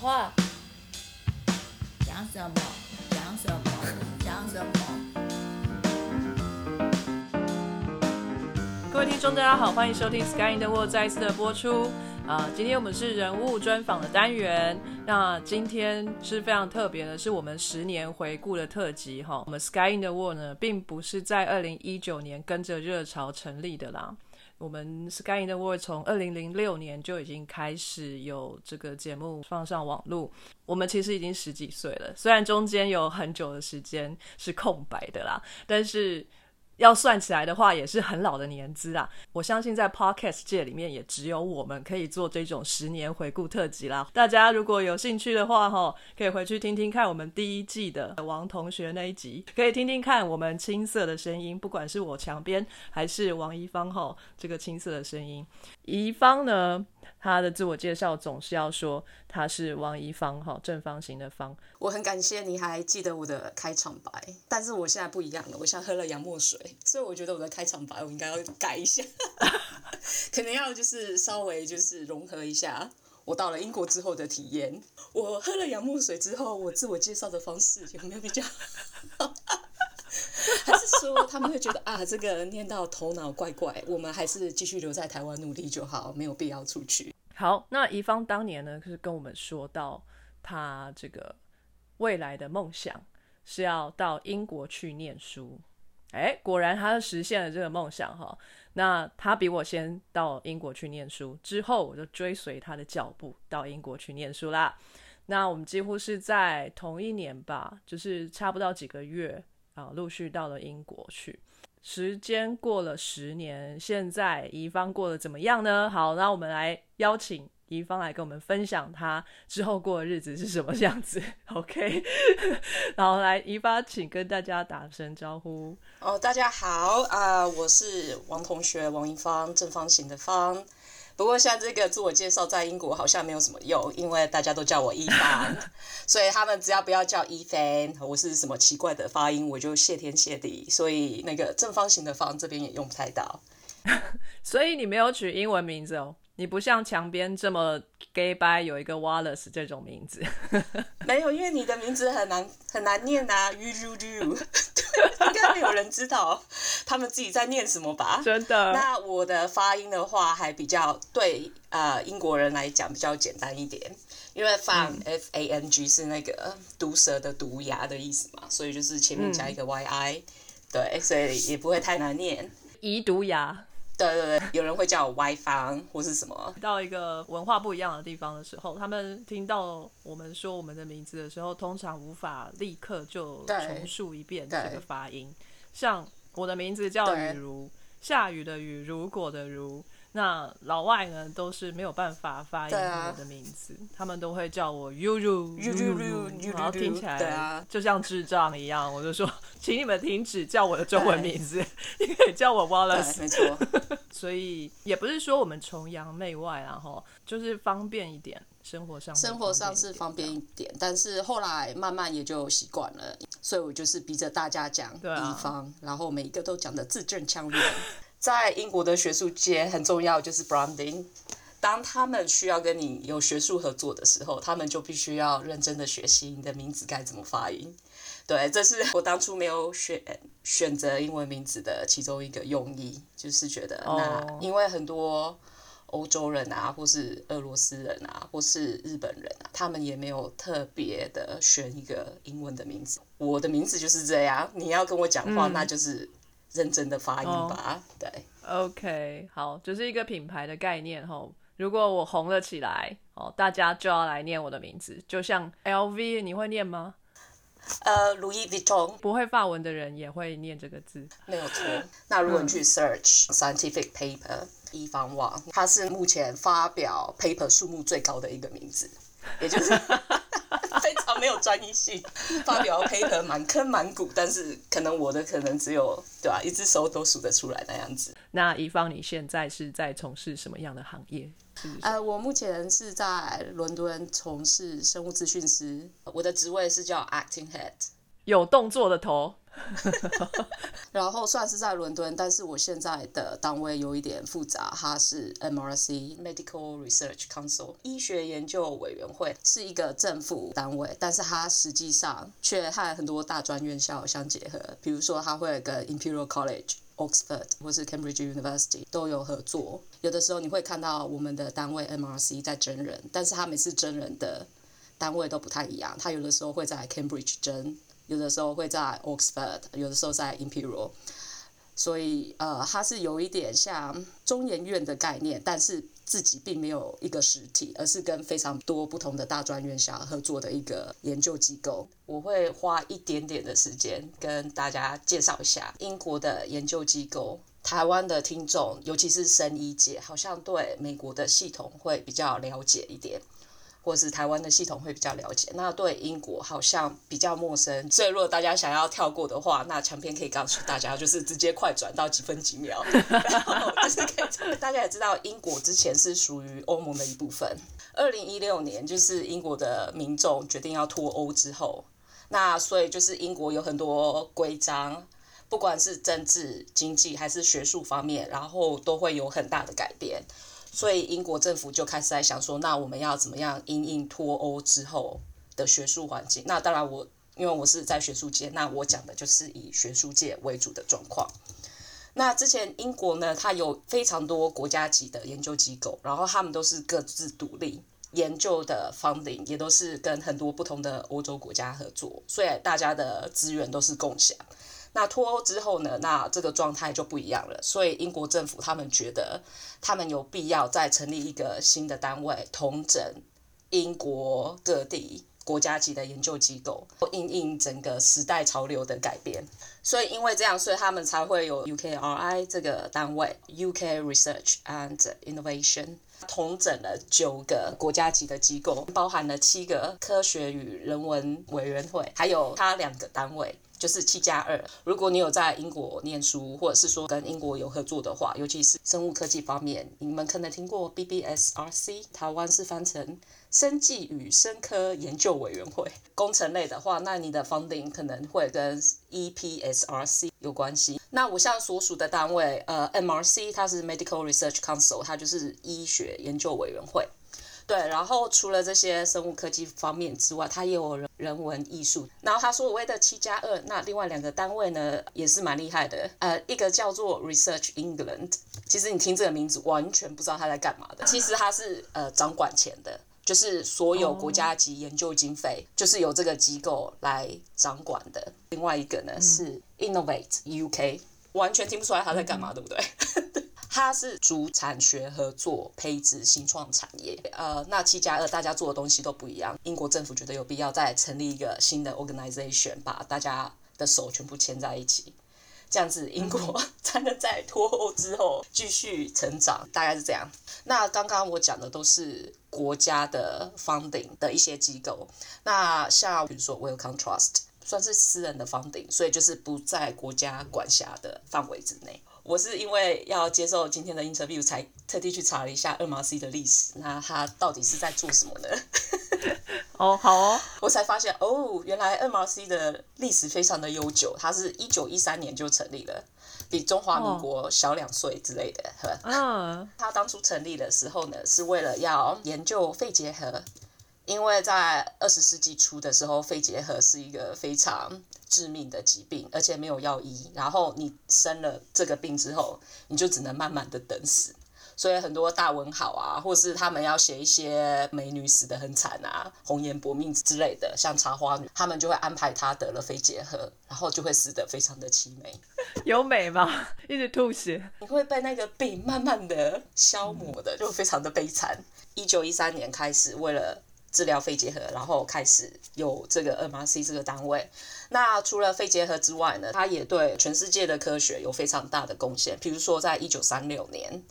话，讲什么？讲什么？讲什么？各位听众，大家好，欢迎收听《Sky in the World》再一次的播出。啊、今天我们是人物专访的单元。那今天是非常特别的，是我们十年回顾的特辑哈。我们《Sky in the World》呢，并不是在二零一九年跟着热潮成立的啦。我们 Sky in the World 从二零零六年就已经开始有这个节目放上网络，我们其实已经十几岁了，虽然中间有很久的时间是空白的啦，但是要算起来的话，也是很老的年资啊。我相信在 Podcast 界里面，也只有我们可以做这种十年回顾特辑啦。大家如果有兴趣的话，哈，可以回去听听看我们第一季的王同学那一集，可以听听看我们青涩的声音，不管是我墙边还是王一芳哈，这个青涩的声音。宜芳呢，他的自我介绍总是要说他是王一芳哈，正方形的方。我很感谢你还记得我的开场白，但是我现在不一样了，我现在喝了洋墨水，所以我觉得我的开场白我应该要改一下，可能要就是稍微就是融合一下我到了英国之后的体验。我喝了洋墨水之后，我自我介绍的方式有没有比较？还是说他们会觉得啊，这个念到头脑怪怪，我们还是继续留在台湾努力就好，没有必要出去。好，那怡芳当年呢，是跟我们说到他这个未来的梦想是要到英国去念书。哎，果然他实现了这个梦想哈。那他比我先到英国去念书，之后我就追随他的脚步到英国去念书啦。那我们几乎是在同一年吧，就是差不到几个月啊，陆续到了英国去。时间过了十年，现在怡芳过得怎么样呢？好，那我们来邀请怡芳来跟我们分享她之后过的日子是什么样子。OK，然后来怡芳，请跟大家打声招呼。哦，大家好啊、我是王同学，王一芳，正方形的方。不过像这个自我介绍在英国好像没有什么用，因为大家都叫我一凡，所以他们只要不要叫一凡，我是什么奇怪的发音，我就谢天谢地。所以那个正方形的方这边也用不太到。所以你没有取英文名字哦，你不像墙边这么 gay bye 有一个 Wallace 这种名字。没有，因为你的名字很难很难念呐、u u u，应该没有人知道他们自己在念什么吧？真的，那我的发音的话，还比较对呃英国人来讲比较简单一点，因为 fang、f a n g 是那个毒蛇的毒牙的意思嘛，所以就是前面加一个 y i，、对，所以也不会太难念。遗毒牙。对对对，有人会叫我 Y 方或是什么，到一个文化不一样的地方的时候，他们听到我们说我们的名字的时候，通常无法立刻就重述一遍这对个发音。像我的名字叫雨如，下雨的雨，如果的如。那老外呢都是没有办法发音我的名字，他们都会叫我 you, you, you, 然后听起来啊就像智障一样。我就说，请你们停止叫我的中文名字，你可以叫我 Wallace 对，。没错，所以也不是说我们崇洋媚外啦，哈，就是方便一点，生活上生活上是方方便一点，但是后来慢慢也就习惯了，所以我就是逼着大家讲对啊方，然后每一个都讲的字正腔圆。在英国的学术界很重要就是 branding，当他们需要跟你有学术合作的时候，他们就必须要认真的学习你的名字该怎么发音。对，这是我当初没有选选择英文名字的其中一个用意，就是觉得那哦因为很多欧洲人啊，或是俄罗斯人啊，或是日本人啊，他们也没有特别的选一个英文的名字。我的名字就是这样，你要跟我讲话，嗯那就是认真的发音哦吧。对，OK，好，就是一个品牌的概念哈。如果我红了起来，哦，大家就要来念我的名字，就像 LV，你会念吗？呃，Louis Vuitton 不会法文的人也会念这个字。没有错。那如果你去 search scientific paper，一方网，它是目前发表 paper 数目最高的一个名字，也就是 非常没有专一性，发表 paper 满坑满谷，但是可能我的可能只有对吧、一只手都数得出来那样子。那怡芳，你现在是在从事什么样的行业？呃，我目前是在伦敦从事生物资讯师，我的职位是叫 acting head。有动作的头，然后虽然是在伦敦，但是我现在的单位有一点复杂，它是 MRC Medical Research Council 医学研究委员会，是一个政府单位，但是它实际上却和很多大专院校相结合，比如说它会跟 Imperial College。Oxford 或是 Cambridge University 都有合作。有的时候你会看到我们的单位 MRC 在真人，但是他每次真人的单位都不太一样。他有的时候会在 Cambridge 真，有的时候会在 Oxford，有的时候在 Imperial。所以呃，它是有一点像中研院的概念，但是。自己并没有一个实体，而是跟非常多不同的大专院校合作的一个研究机构。我会花一点点的时间跟大家介绍一下英国的研究机构。台湾的听众，尤其是生医界，好像对美国的系统会比较了解一点。或是台湾的系统会比较了解，那对英国好像比较陌生，所以如果大家想要跳过的话，那强片可以告诉大家，就是直接快转到几分几秒，然后就是可以。大家也知道，英国之前是属于欧盟的一部分。二零一六年，就是英国的民众决定要脱欧之后，那所以就是英国有很多规章，不管是政治、经济还是学术方面，然后都会有很大的改变。所以英国政府就开始在想说，那我们要怎么样因应脱欧之后的学术环境？那当然，我因为我是在学术界，那我讲的就是以学术界为主的状况。那之前英国呢，它有非常多国家级的研究机构，然后他们都是各自独立，研究的 funding 也都是跟很多不同的欧洲国家合作，所以大家的资源都是共享。那脱欧之后呢？那这个状态就不一样了。所以英国政府他们觉得，他们有必要再成立一个新的单位，统整英国各地国家级的研究机构，应应整个时代潮流的改变。所以因为这样，所以他们才会有 UKRI 这个单位，UK Research and Innovation，统整了九个国家级的机构，包含了七个科学与人文委员会，还有它两个单位。就是七加二。如果你有在英国念书，或者是说跟英国有合作的话，尤其是生物科技方面，你们可能听过 BBSRC，台湾是翻成生技与生科研究委员会。工程类的话，那你的 funding 可能会跟 EPSRC 有关系。那我现在所属的单位，呃，MRC 它是 Medical Research Council，它就是医学研究委员会。对，然后除了这些生物科技方面之外，它也有人人文艺术。然后他所谓的七加二，那另外两个单位呢也是蛮厉害的。呃，一个叫做 Research England，其实你听这个名字完全不知道他在干嘛的。其实他是呃掌管钱的，就是所有国家级研究经费就是由这个机构来掌管的。另外一个呢是 Innovate UK，完全听不出来他在干嘛，对不对？他是主产学合作培植新创产业，呃，那七加二大家做的东西都不一样。英国政府觉得有必要再成立一个新的 organization，把大家的手全部牵在一起，这样子英国 才能在脱欧之后继续成长，大概是这样。那刚刚我讲的都是国家的 funding 的一些机构，那像比如说 Wellcome Trust 算是私人的 funding，所以就是不在国家管辖的范围之内。我是因为要接受今天的 interview 才特地去查了一下二毛 C 的历史，那他到底是在做什么呢？哦，好哦，我才发现哦，原来二毛 C 的历史非常的悠久，它是一九一三年就成立了，比中华民国小两岁之类的，嗯，它当初成立的时候呢，是为了要研究肺结核。因为在二十世纪初的时候，肺结核是一个非常致命的疾病，而且没有药医。然后你生了这个病之后，你就只能慢慢的等死。所以很多大文豪啊，或是他们要写一些美女死的很惨啊，红颜薄命之类的，像茶花女，他们就会安排她得了肺结核，然后就会死得非常的凄美。有美吗？一直吐血，你会被那个病慢慢的消磨的，就非常的悲惨。一九一三年开始，为了治疗肺结核，然后开始有这个 MRC 这个单位。那除了肺结核之外呢，它也对全世界的科学有非常大的贡献。比如说，在一九三六年，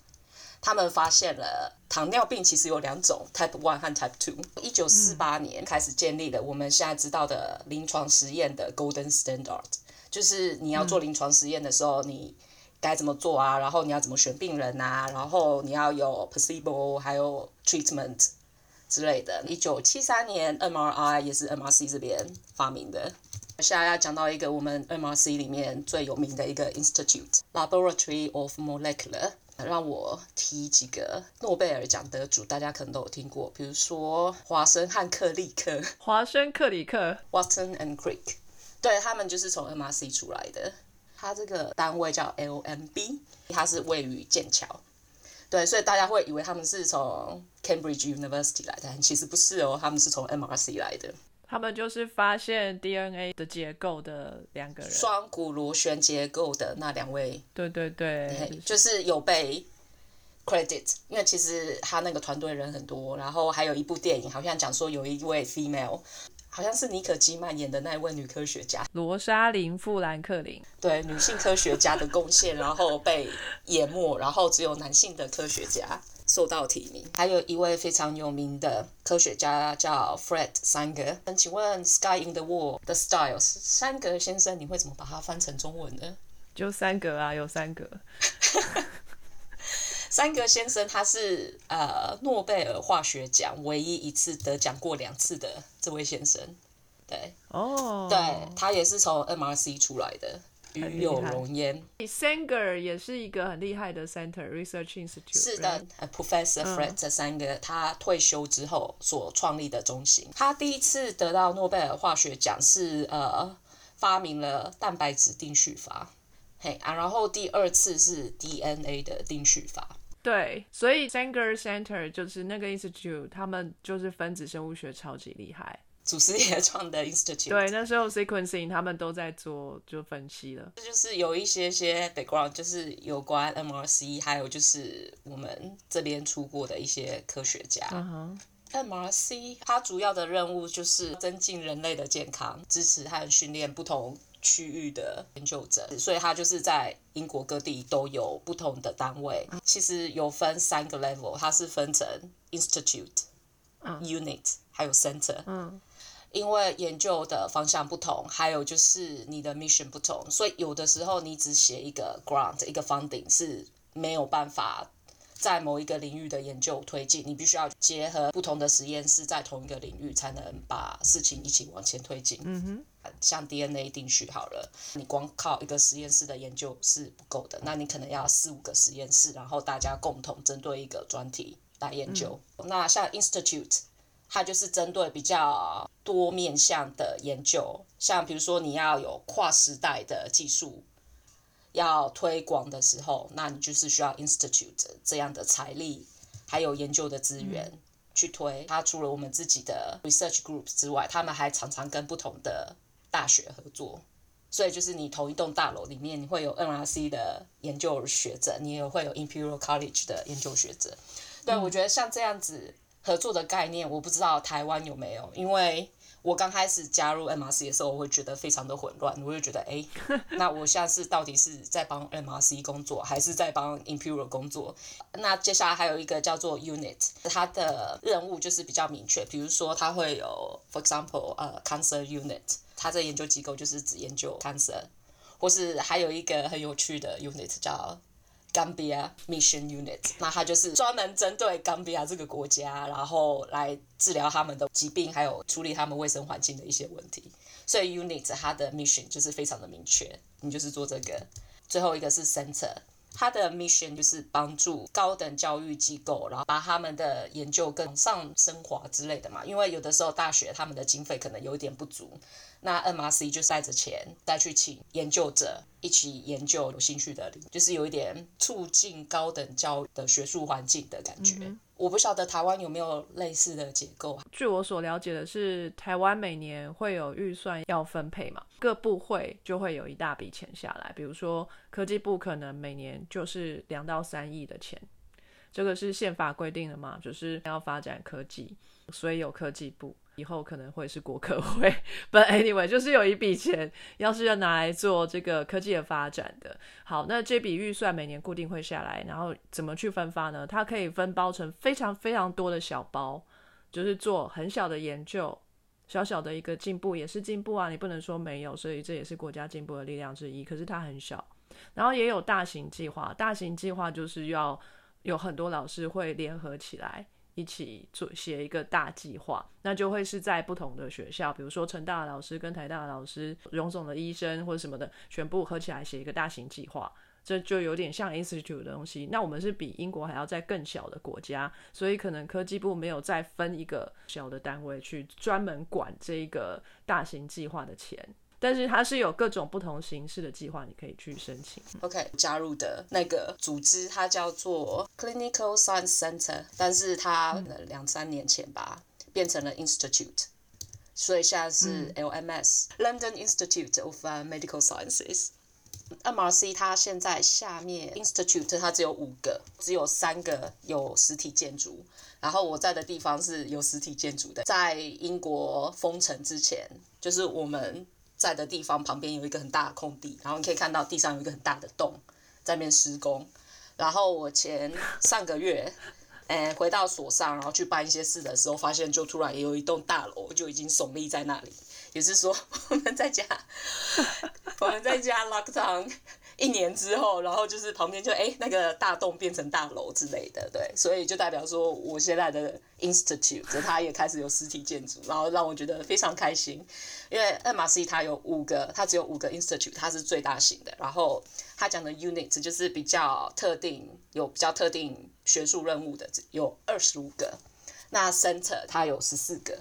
他们发现了糖尿病其实有两种，Type One 和 Type Two。一九四八年开始建立了我们现在知道的临床实验的 Golden Standard，就是你要做临床实验的时候，你该怎么做啊？然后你要怎么选病人啊？然后你要有 Placebo，还有 Treatment。之类的。一九七三年，MRI 也是 MRC 这边发明的。现在要讲到一个我们 MRC 里面最有名的一个 Institute Laboratory of Molecular，让我提几个诺贝尔奖得主，大家可能都有听过，比如说华生和克利克华生克里克 （Watson and Crick），对他们就是从 MRC 出来的。它这个单位叫 LMB，它是位于剑桥。对，所以大家会以为他们是从 Cambridge University 来的，但其实不是哦，他们是从 MRC 来的。他们就是发现 DNA 的结构的两个人。双股螺旋结构的那两位，对对对，就是有被 credit，因为其实他那个团队人很多，然后还有一部电影，好像讲说有一位 female，好像是妮可基曼演的那一位女科学家，罗莎琳·富兰克林。对女性科学家的贡献，然后被淹没，然后只有男性的科学家受到提名。还有一位非常有名的科学家叫 Fred Sanger。那请问《Sky in the Wall》的 Styles 三格先生，你会怎么把它翻成中文呢？就三格啊，有三格。三格先生他是呃诺贝尔化学奖唯一一次得奖过两次的这位先生。对，哦，对他也是从 MRC 出来的，与有害荣焉。Sanger 也是一个很厉害的 Center Research Institute。是的，呃，Professor Fred 这三个他退休之后所创立的中心，他第一次得到诺贝尔化学奖是呃发明了蛋白质定序法，嘿啊，然后第二次是 DNA 的定序法，对，所以 Sanger Center 就是那个 institute，他们就是分子生物学超级厉害。祖师爷创的 Institute，对，那时候 sequencing 他们都在做就分析了。这就是有一些些 background，就是有关 MRC，还有就是我们这边出过的一些科学家。嗯哼，MRC 它主要的任务就是增进人类的健康，支持和训练不同区域的研究者，所以他就是在英国各地都有不同的单位。其实有分三个 level，它是分成 institute、unit 还有 center。嗯，因为研究的方向不同，还有就是你的 mission 不同，所以有的时候你只写一个 grant 一个 funding 是没有办法在某一个领域的研究推进，你必须要结合不同的实验室在同一个领域，才能把事情一起往前推进。嗯哼，像 DNA 定序好了，你光靠一个实验室的研究是不够的，那你可能要四五个实验室，然后大家共同针对一个专题来研究。那像 Institute，它就是针对比较多面向的研究，像比如说你要有跨时代的技术要推广的时候，那你就是需要 Institute 这样的财力，还有研究的资源。去推它，除了我们自己的 research groups 之外，他们还常常跟不同的大学合作。所以就是你同一栋大楼里面，你会有 NRC 的研究学者，你也会有 Imperial College 的研究学者。对，我觉得像这样子合作的概念，我不知道台湾有没有，因为我刚开始加入 MRC 的时候，我会觉得非常的混乱，我就觉得，哎，那我现在是到底是在帮 MRC 工作，还是在帮 Imperial 工作？那接下来还有一个叫做 Unit，它的任务就是比较明确，比如说它会有，for example，呃，Cancer Unit，它这研究机构就是只研究 cancer，或是还有一个很有趣的 unit 叫 Gambia Mission Unit，那它就是专门针对 Gambia 这个国家，然后来治疗他们的疾病，还有处理他们卫生环境的一些问题。所以 Unit 它的 mission 就是非常的明确，你就是做这个。最后一个是 Center，他的 mission 就是帮助高等教育机构，然后把他们的研究更上升华之类的嘛。因为有的时候大学他们的经费可能有一点不足，那 MRC 就带着钱再去请研究者一起研究有兴趣的，就是有一点促进高等教育的学术环境的感觉。我不晓得台湾有没有类似的结构？据我所了解的是，台湾每年会有预算要分配嘛，各部会就会有一大笔钱下来。比如说科技部可能每年就是两到三亿的钱，这个是宪法规定的嘛，就是要发展科技，所以有科技部。以后可能会是国科会，But anyway，就是有一笔钱，要是要拿来做这个科技的发展的。好，那这笔预算每年固定会下来，然后怎么去分发呢？它可以分包成非常非常多的小包，就是做很小的研究，小小的一个进步也是进步啊，你不能说没有，所以这也是国家进步的力量之一。可是它很小，然后也有大型计划，大型计划就是要有很多老师会联合起来。一起做写一个大计划，那就会是在不同的学校，比如说成大老师跟台大老师、荣总的医生或者什么的，全部合起来写一个大型计划。这就有点像 institute 的东西。那我们是比英国还要在更小的国家，所以可能科技部没有再分一个小的单位去专门管这个大型计划的钱。但是它是有各种不同形式的计划，你可以去申请。OK，加入的那个组织它叫做 Clinical Science Center，但是它呃两三年前吧变成了 Institute，所以现在是 LMS、London Institute of uh, Medical Sciences。MRC 它现在下面 Institute 它只有五个，只有三个有实体建筑，然后我在的地方是有实体建筑的。在英国封城之前，就是我们在的地方旁边有一个很大的空地，然后你可以看到地上有一个很大的洞在那边施工。然后我前上个月，诶、回到所上，然后去办一些事的时候，发现就突然也有一栋大楼就已经耸立在那里，也是说 我们在家，我们在家 lockdown 一年之后，然后就是旁边就哎、那个大洞变成大楼之类的，对，所以就代表说我现在的 institute 它也开始有实体建筑，然后让我觉得非常开心，因为 MRC 它有五个，它只有五个 institute，它是最大型的，然后它讲的 unit 就是比较特定，有比较特定学术任务的有二十五个，那 center 它有十四个。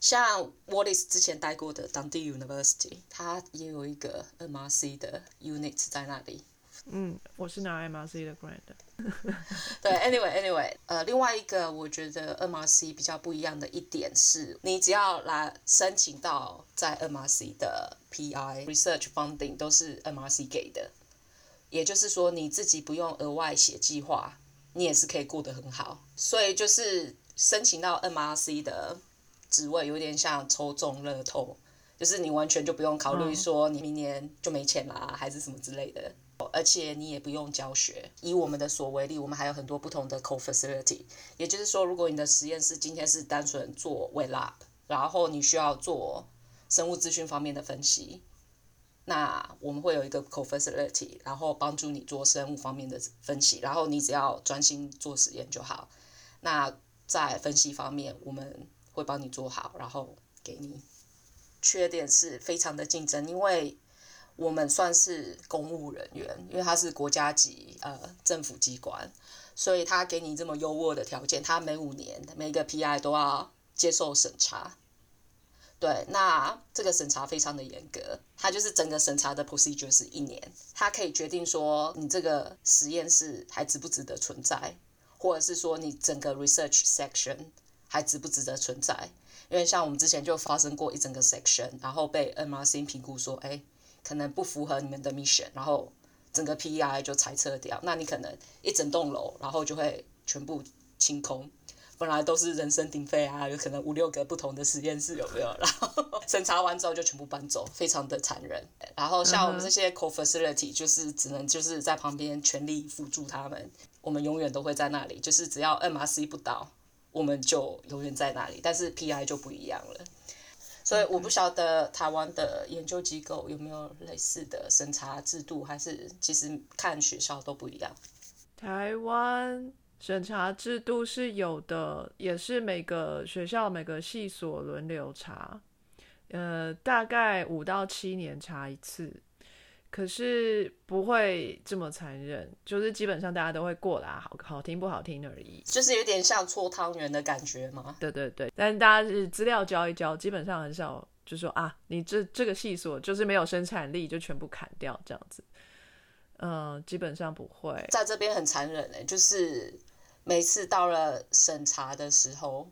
像 Wallace 之前待过的 Dundee University，它也有一个 MRC 的 unit 在那里。嗯，我是拿 MRC 的 grant 的。对，anyway anyway，呃，另外一个我觉得 MRC 比较不一样的一点是，你只要来申请到在 MRC 的 PI research funding 都是 MRC 给的，也就是说你自己不用额外写计划，你也是可以过得很好。所以就是申请到 MRC 的职位有点像抽中乐透，就是你完全就不用考虑说你明年就没钱啦，还是什么之类的。而且你也不用教学。以我们的所为例，我们还有很多不同的 co-facility，也就是说，如果你的实验室今天是单纯做 wet lab，然后你需要做生物资讯方面的分析，那我们会有一个 co-facility，然后帮助你做生物方面的分析，然后你只要专心做实验就好。那在分析方面，我们会帮你做好，然后给你。缺点是非常的竞争，因为我们算是公务人员，因为它是国家级呃政府机关，所以他给你这么优渥的条件，他每五年每个 PI 都要接受审查。对，那这个审查非常的严格，它就是整个审查的 procedure 是一年，它可以决定说你这个实验室还值不值得存在，或者是说你整个 research section 还值不值得存在。因为像我们之前就发生过一整个 section，然后被 MRC 评估说，哎，可能不符合你们的 mission，然后整个 PEI 就裁撤掉，那你可能一整栋楼，然后就会全部清空。本来都是人声鼎沸啊，有可能五六个不同的实验室有没有？然后 审查完之后就全部搬走，非常的残忍。然后像我们这些 co facility 就是只能就是在旁边全力辅助他们，我们永远都会在那里，就是只要 MRC 不倒。我们就永远在那里，但是 PI 就不一样了。所以我不晓得台湾的研究机构有没有类似的审查制度，还是其实看学校都不一样。台湾审查制度是有的，也是每个学校每个系所轮流查，呃，大概五到七年查一次。可是不会这么残忍，就是基本上大家都会过啦，好好听不好听而已。就是有点像搓汤圆的感觉吗？对对对，但大家是资料交一交，基本上很少就说啊，你这这个系所就是没有生产力，就全部砍掉这样子。嗯，基本上不会。在这边很残忍诶、就是每次到了审查的时候。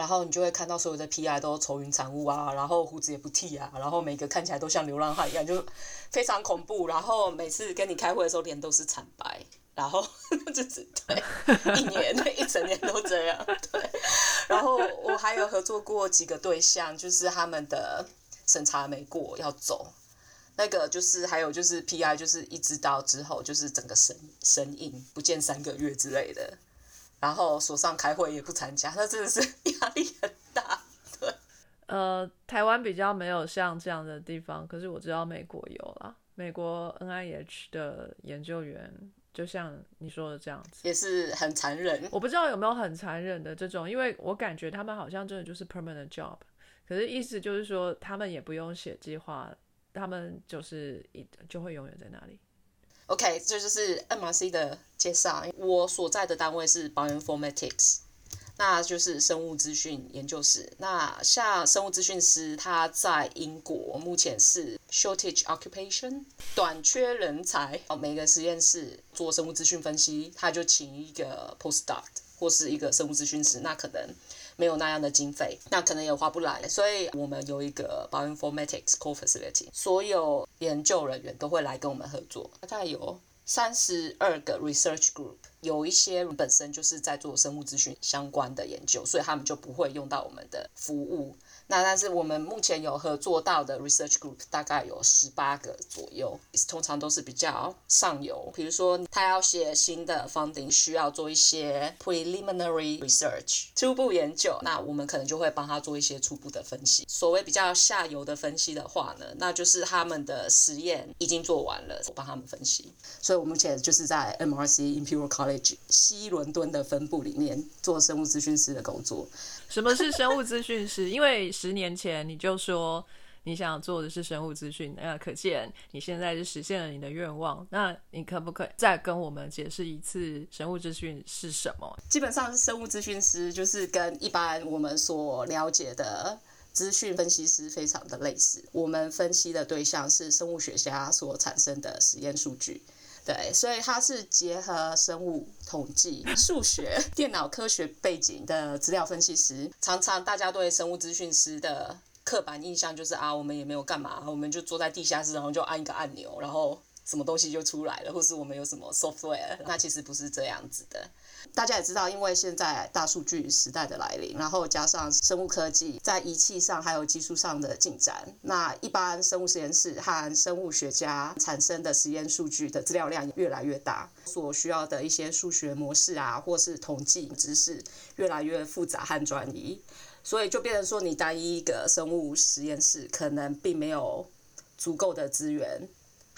然后你就会看到所有的 PI 都愁云惨雾啊，然后胡子也不剃啊，然后每个看起来都像流浪汉一样，就非常恐怖。然后每次跟你开会的时候，脸都是惨白，然后 就是对，一年一整年都这样。对，然后我还有合作过几个对象，就是他们的审查没过要走，那个就是还有就是 PI 就是一直到之后就是整个神神隐不见三个月之类的。然后所上开会也不参加，那真的是 压力很大。对，呃，台湾比较没有像这样的地方，可是我知道美国有啦。美国 NIH 的研究员，就像你说的这样子，也是很残忍。我不知道有没有很残忍的这种，因为我感觉他们好像真的就是 permanent job，可是意思就是说他们也不用写计划，他们就是一就会永远在那里。OK，这就是 MRC 的介绍。我所在的单位是 Bioinformatics，那就是生物资讯研究室。那像生物资讯师，他在英国目前是 shortage occupation，短缺人才。哦，每个实验室做生物资讯分析，他就请一个 postdoc 或是一个生物资讯师，那可能没有那样的经费，那可能也花不来，所以我们有一个 bioinformatics core facility，所有研究人员都会来跟我们合作，大概有三十二个 research group，有一些本身就是在做生物资讯相关的研究，所以他们就不会用到我们的服务。那但是我们目前有合作到的 research group 大概有十八个左右，通常都是比较上游，比如说他要写新的 funding，需要做一些 preliminary research 初步研究，那我们可能就会帮他做一些初步的分析。所谓比较下游的分析的话呢，那就是他们的实验已经做完了，我帮他们分析。所以我目前就是在 MRC Imperial College 西伦敦的分部里面做生物资讯师的工作。什么是生物资讯师？因为十年前你就说你想做的是生物资讯，那可见你现在是实现了你的愿望。那你可不可以再跟我们解释一次生物资讯是什么？基本上，生物资讯师就是跟一般我们所了解的资讯分析师非常的类似。我们分析的对象是生物学家所产生的实验数据。对，所以它是结合生物统计、数学、电脑科学背景的资料分析师。常常大家对生物资讯师的刻板印象就是啊，我们也没有干嘛，我们就坐在地下室，然后就按一个按钮，然后什么东西就出来了，或是我们有什么 software。那其实不是这样子的。大家也知道，因为现在大数据时代的来临，然后加上生物科技在仪器上还有技术上的进展，那一般生物实验室和生物学家产生的实验数据的资料量越来越大，所需要的一些数学模式啊，或是统计知识越来越复杂和专一，所以就变成说，你单一一个生物实验室可能并没有足够的资源。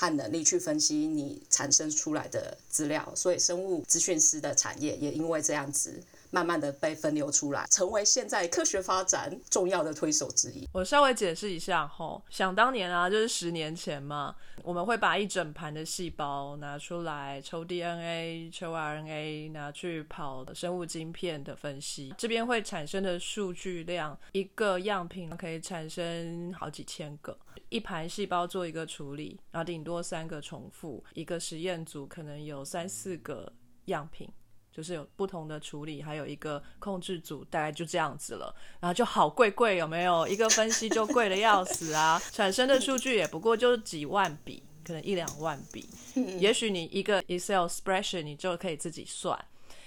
和能力去分析你产生出来的资料，所以生物资讯师的产业也因为这样子，慢慢的被分流出来，成为现在科学发展重要的推手之一。我稍微解释一下吼，想当年啊，就是十年前嘛，我们会把一整盘的细胞拿出来抽 DNA、抽 RNA，拿去跑生物晶片的分析，这边会产生的数据量，一个样品可以产生好几千个。一盘细胞做一个处理，然后顶多三个重复，一个实验组可能有三四个样品，就是有不同的处理，还有一个控制组，大概就这样子了。然后就好贵贵，有没有？一个分析就贵的要死啊！产生的数据也不过就几万笔，可能一两万笔。也许你一个 Excel spression 你就可以自己算，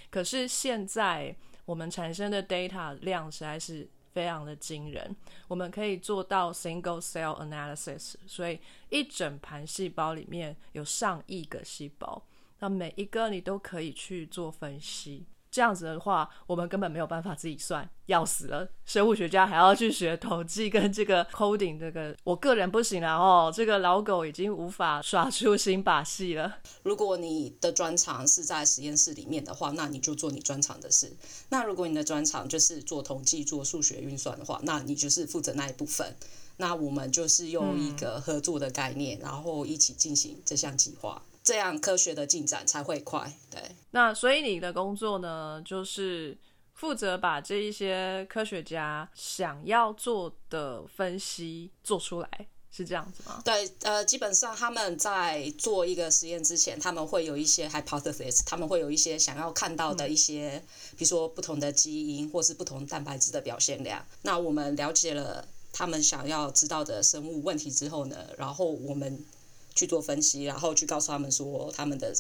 可是现在我们产生的 data 量实在是。非常的惊人，我们可以做到 single cell analysis，所以一整盘细胞里面有上亿个细胞，那每一个你都可以去做分析。这样子的话，我们根本没有办法自己算，要死了！生物学家还要去学统计跟这个 coding，这个我个人不行了哦。这个老狗已经无法耍出新把戏了。如果你的专长是在实验室里面的话，那你就做你专长的事。那如果你的专长就是做统计、做数学运算的话，那你就是负责那一部分。那我们就是用一个合作的概念，然后一起进行这项计划。这样科学的进展才会快，对。那所以你的工作呢，就是负责把这一些科学家想要做的分析做出来，是这样子吗？对，呃，基本上他们在做一个实验之前，他们会有一些 hypothesis，他们会有一些想要看到的一些，比如说不同的基因或是不同蛋白质的表现量。那我们了解了他们想要知道的生物问题之后呢，然后我们。去做分析，然后去告诉他们说他们的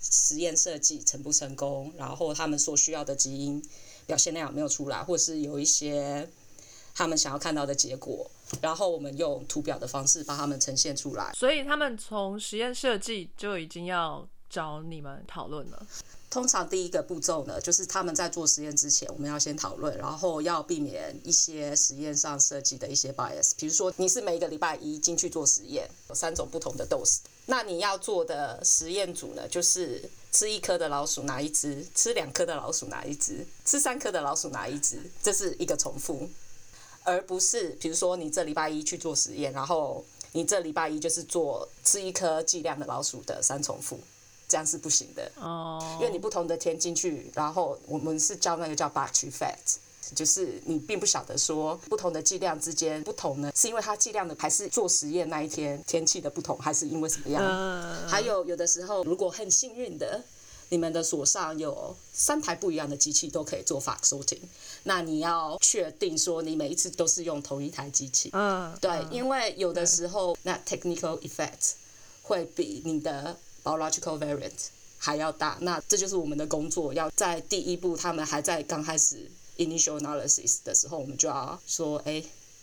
实验设计成不成功，然后他们所需要的基因表现量有没有出来，或是有一些他们想要看到的结果，然后我们用图表的方式把他们呈现出来。所以他们从实验设计就已经要找你们讨论了。通常第一个步骤呢，就是他们在做实验之前，我们要先讨论，然后要避免一些实验上设计的一些 bias。比如说，你是每个礼拜一进去做实验，有三种不同的 dose，那你要做的实验组呢，就是吃一颗的老鼠拿一只，吃两颗的老鼠拿一只，吃三颗的老鼠拿一只，这是一个重复，而不是比如说你这礼拜一去做实验，然后你这礼拜一就是做吃一颗剂量的老鼠的三重复，这样是不行的。哦，因为你不同的填进去，然后我们是叫那个叫 batch effect，就是你并不晓得说不同的剂量之间不同呢，是因为它剂量的还是做实验那一天天气的不同，还是因为什么样？嗯，还有有的时候如果很幸运的。你们的锁上有三台不一样的机器，都可以做 fact sorting。那你要确定说你每一次都是用同一台机器。嗯，对，嗯因为有的时候那 technical effect 会比你的 biological variant 还要大。那这就是我们的工作，要在第一步他们还在刚开始 initial analysis 的时候，我们就要说，哎。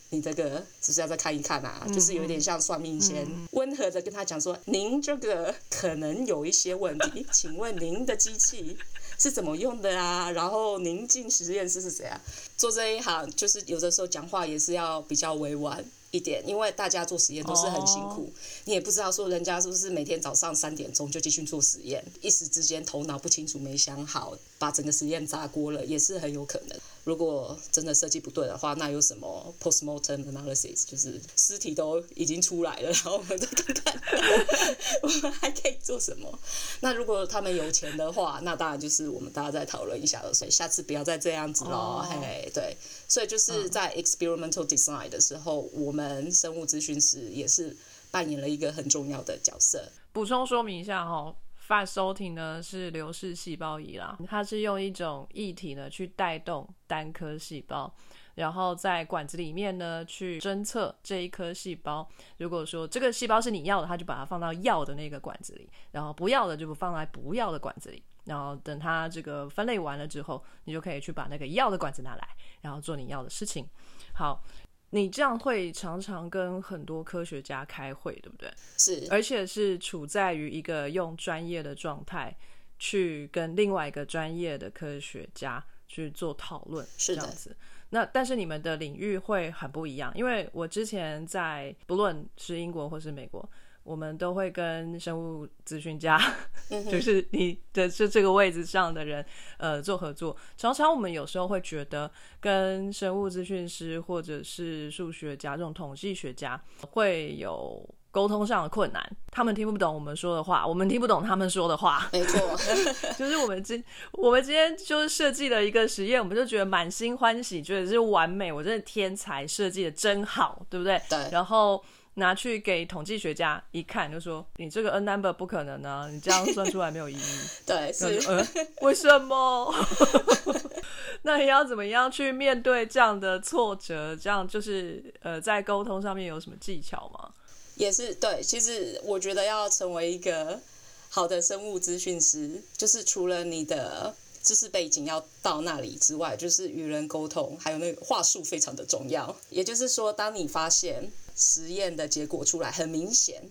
你这个是不是要再看一看啊？就是有点像算命先，温和的跟他讲说，您这个可能有一些问题，请问您的机器是怎么用的啊？然后您进实验室是怎样？做这一行，就是有的时候讲话也是要比较委婉一点，因为大家做实验都是很辛苦，你也不知道说人家是不是每天早上三点钟就继续做实验，一时之间头脑不清楚没想好，把整个实验砸锅了，也是很有可能。如果真的设计不对的话，那有什么 postmortem analysis，就是尸体都已经出来了，然后我们再看看我们还可以做什么。那如果他们有钱的话，那当然就是我们大家再讨论一下了，所以下次不要再这样子喽。哦嘿，对，所以就是在 experimental design 的时候，我们生物咨询师也是扮演了一个很重要的角色。补充说明一下哈、发 sorting 呢是流式细胞仪啦，它是用一种液体呢去带动单颗细胞，然后在管子里面呢去侦测这一颗细胞。如果说这个细胞是你要的，它就把它放到要的那个管子里，然后不要的就不放在不要的管子里。然后等它这个分类完了之后，你就可以去把那个要的管子拿来，然后做你要的事情。好，你这样会常常跟很多科学家开会，对不对？是，而且是处在于一个用专业的状态去跟另外一个专业的科学家去做讨论，是这样子。那但是你们的领域会很不一样，因为我之前在不论是英国或是美国，我们都会跟生物咨询家，就是你的这这个位置上的人，呃，做合作。常常我们有时候会觉得，跟生物咨询师或者是数学家这种统计学家会有沟通上的困难，他们听不懂我们说的话，我们听不懂他们说的话。没错，就是我们今我们今天就是设计了一个实验，我们就觉得满心欢喜，觉得是完美，我真的天才，设计的真好，对不对？对然后拿去给统计学家一看，就说你这个 n number 不可能啊，你这样算出来没有意义。对，是为什么？那你要怎么样去面对这样的挫折？这样就是呃，在沟通上面有什么技巧吗？也是对。其实我觉得要成为一个好的生物资讯师，就是除了你的知识背景要到那里之外，就是与人沟通，还有那个话术非常的重要。也就是说，当你发现实验的结果出来很明显，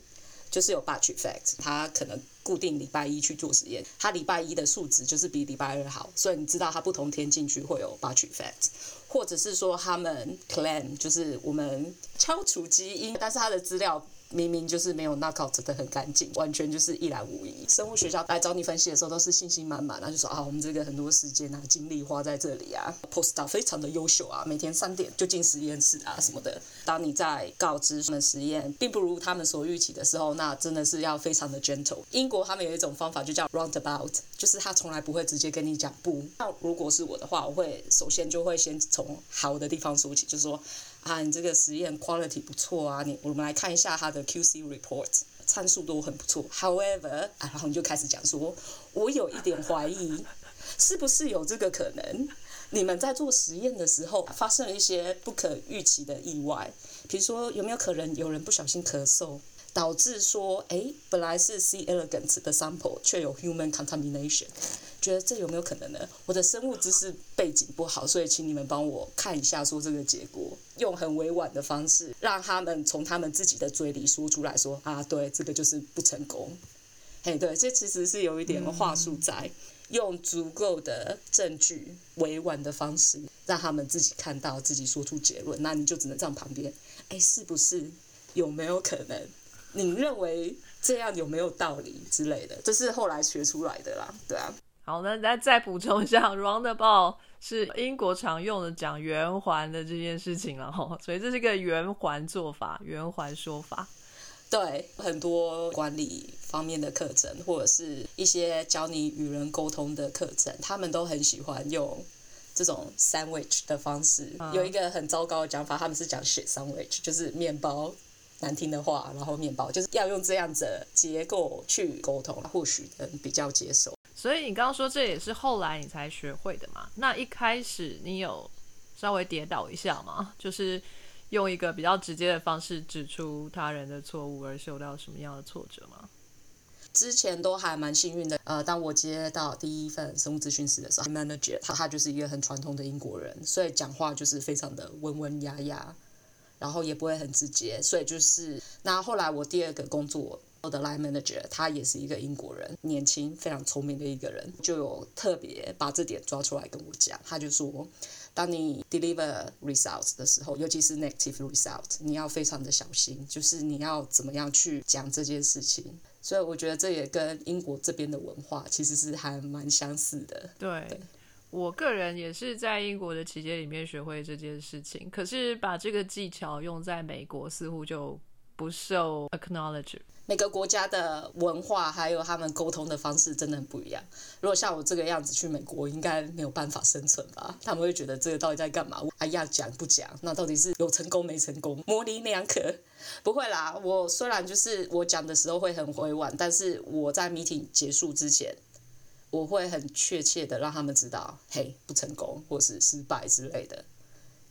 就是有 batch effect，它可能固定礼拜一去做实验，它礼拜一的数值就是比礼拜二好，所以你知道它不同天进去会有 batch effect，或者是说他们 claim 就是我们敲除基因，但是它的资料。明明就是没有 knock out 的很干净，完全就是一览无遗。生物学家来找你分析的时候，都是信心满满，然后就说啊，我们这个很多时间啊、精力花在这里啊，postdoc 非常的优秀啊，每天三点就进实验室啊什么的。当你在告知他们实验并不如他们所预期的时候，那真的是要非常的 gentle。英国他们有一种方法就叫 roundabout，就是他从来不会直接跟你讲不。那如果是我的话，我会首先就会先从好的地方说起，就是说。啊，你这个实验 quality 不错啊，你我们来看一下它的 QC report，参数都很不错。However，啊，然后你就开始讲说，我有一点怀疑，是不是有这个可能？你们在做实验的时候发生了一些不可预期的意外，比如说有没有可能有人不小心咳嗽，导致说，哎，本来是 C elegans 的 sample 却有 human contamination，觉得这有没有可能呢？我的生物知识背景不好，所以请你们帮我看一下，说这个结果，用很委婉的方式，让他们从他们自己的嘴里说出来说，啊，对，这个就是不成功。嘿，对，这其实是有一点话术在，用足够的证据、委婉的方式，让他们自己看到、自己说出结论。那你就只能站旁边，哎，是不是？有没有可能？你认为这样有没有道理之类的，这是后来学出来的啦，对啊。好，那再再补充一下，roundabout 是英国常用的讲圆环的这件事情了哈，所以这是一个圆环做法，圆环说法。对，很多管理方面的课程，或者是一些教你与人沟通的课程，他们都很喜欢用这种 sandwich 的方式。有一个很糟糕的讲法，他们是讲 shit sandwich，就是面包。难听的话，然后面包就是要用这样子的结构去沟通，或许能比较接受。所以你刚刚说这也是后来你才学会的嘛？那一开始你有稍微跌倒一下吗？就是用一个比较直接的方式指出他人的错误而受到什么样的挫折吗？之前都还蛮幸运的。呃，当我接到第一份生物咨询师的时候，manager 他他就是一个很传统的英国人，所以讲话就是非常的温文雅雅。然后也不会很直接，所以就是那后来我第二个工作我的 line manager，他也是一个英国人，年轻非常聪明的一个人，就有特别把这点抓出来跟我讲。他就说，当你 deliver results 的时候，尤其是 negative result，你要非常的小心，就是你要怎么样去讲这件事情。所以我觉得这也跟英国这边的文化其实是还蛮相似的。对。我个人也是在英国的期间里面学会这件事情，可是把这个技巧用在美国似乎就不受 acknowledge。每个国家的文化还有他们沟通的方式真的很不一样。如果像我这个样子去美国，应该没有办法生存吧？他们会觉得这个到底在干嘛？哎呀，讲不讲？那到底是有成功没成功？模棱两可？不会啦，我虽然就是我讲的时候会很委婉，但是我在 meeting 结束之前。我会很确切的让他们知道，嘿，不成功或是失败之类的，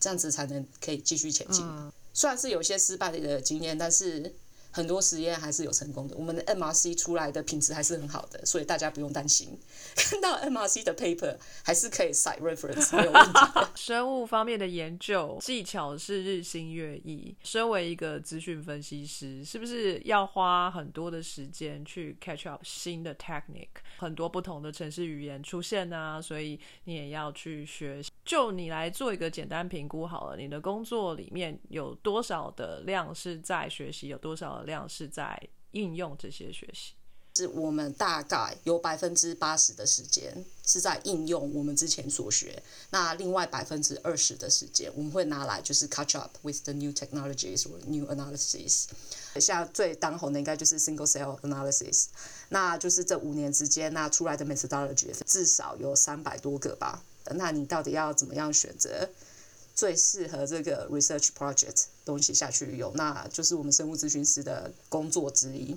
这样子才能可以继续前进。虽然是有些失败的经验，但是。很多实验还是有成功的，我们的 MRC 出来的品质还是很好的，所以大家不用担心。看到 MRC 的 paper 还是可以 cite reference 没有问题。生物方面的研究技巧是日新月异，身为一个资讯分析师，是不是要花很多的时间去 catch up 新的 technique？很多不同的城市语言出现啊，所以你也要去学。就你来做一个简单评估好了，你的工作里面有多少的量是在学习，有多少的？量是在应用这些学习，是我们大概有百分之八十的时间是在应用我们之前所学，那另外百分之二十的时间我们会拿来就是 catch up with the new technologies or new analysis。像最当红的应该就是 single cell analysis，那就是这五年之间那出来的 methodology 至少有三百多个吧。那你到底要怎么样选择？最适合这个 research project 东西下去有，那就是我们生物咨询师的工作之一。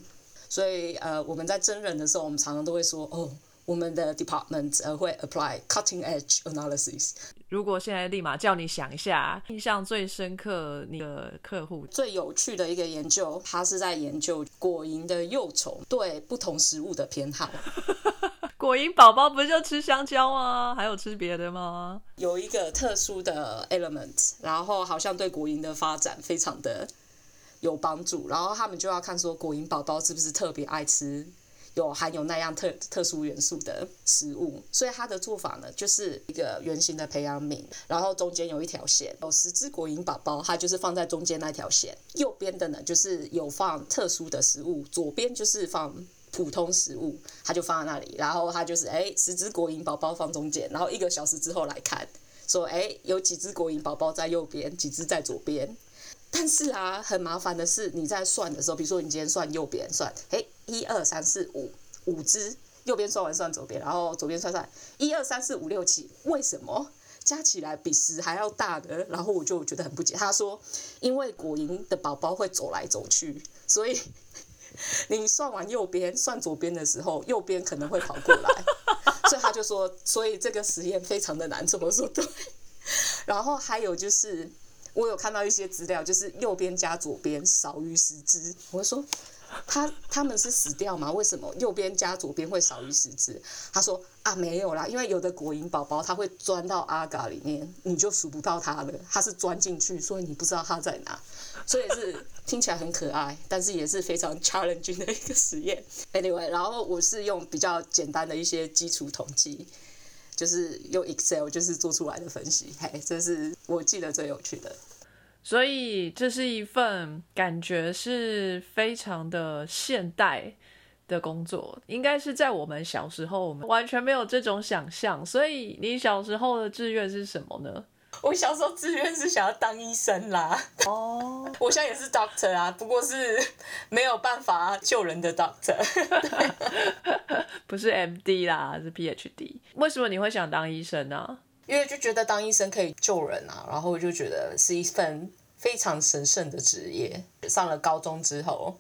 所以，呃，我们在真人的时候，我们常常都会说，哦，我们的 department 呃会 apply cutting edge analysis。如果现在立马叫你想一下，印象最深刻你的客户最有趣的一个研究，他是在研究果蝇的幼虫对不同食物的偏好。果蝇宝宝不就吃香蕉吗？还有吃别的吗？有一个特殊的 element，然后好像对果蝇的发展非常的有帮助。然后他们就要看说果蝇宝宝是不是特别爱吃有含有那样特特殊元素的食物。所以他的做法呢，就是一个圆形的培养皿，然后中间有一条线，有十只果蝇宝宝，它就是放在中间那条线。右边的呢，就是有放特殊的食物，左边就是放。普通食物，他就放在那里，然后他就是哎，十只果蝇宝宝放中间，然后一个小时之后来看，说哎，有几只果蝇宝宝在右边，几只在左边。但是啊，很麻烦的是，你在算的时候，比如说你今天算右边算，哎，一二三四五五只，右边算完算左边，然后左边算算一二三四五六七，为什么加起来比十还要大的？然后我就觉得很不解。他说，因为果蝇的宝宝会走来走去，所以。你算完右边，算左边的时候，右边可能会跑过来，所以他就说，所以这个实验非常的难。怎么说对？然后还有就是，我有看到一些资料，就是右边加左边少于十只。我说，他他们是死掉吗？为什么右边加左边会少于十只？他说啊，没有啦，因为有的果蝇宝宝它会钻到阿嘎里面，你就数不到它了，它是钻进去，所以你不知道它在哪。所以是听起来很可爱，但是也是非常 challenging 的一个实验。Anyway，然后我是用比较简单的一些基础统计，就是用 Excel 就是做出来的分析。嘿，这是我记得最有趣的。所以这是一份感觉是非常的现代的工作，应该是在我们小时候，我们完全没有这种想象。所以你小时候的志愿是什么呢？我小时候志愿是想要当医生啦。哦，我现在也是 doctor 啊，不过是没有办法救人的 doctor。不是 MD 啦，是 PhD。为什么你会想当医生呢？因为就觉得当医生可以救人啊，然后我就觉得是一份非常神圣的职业。上了高中之后，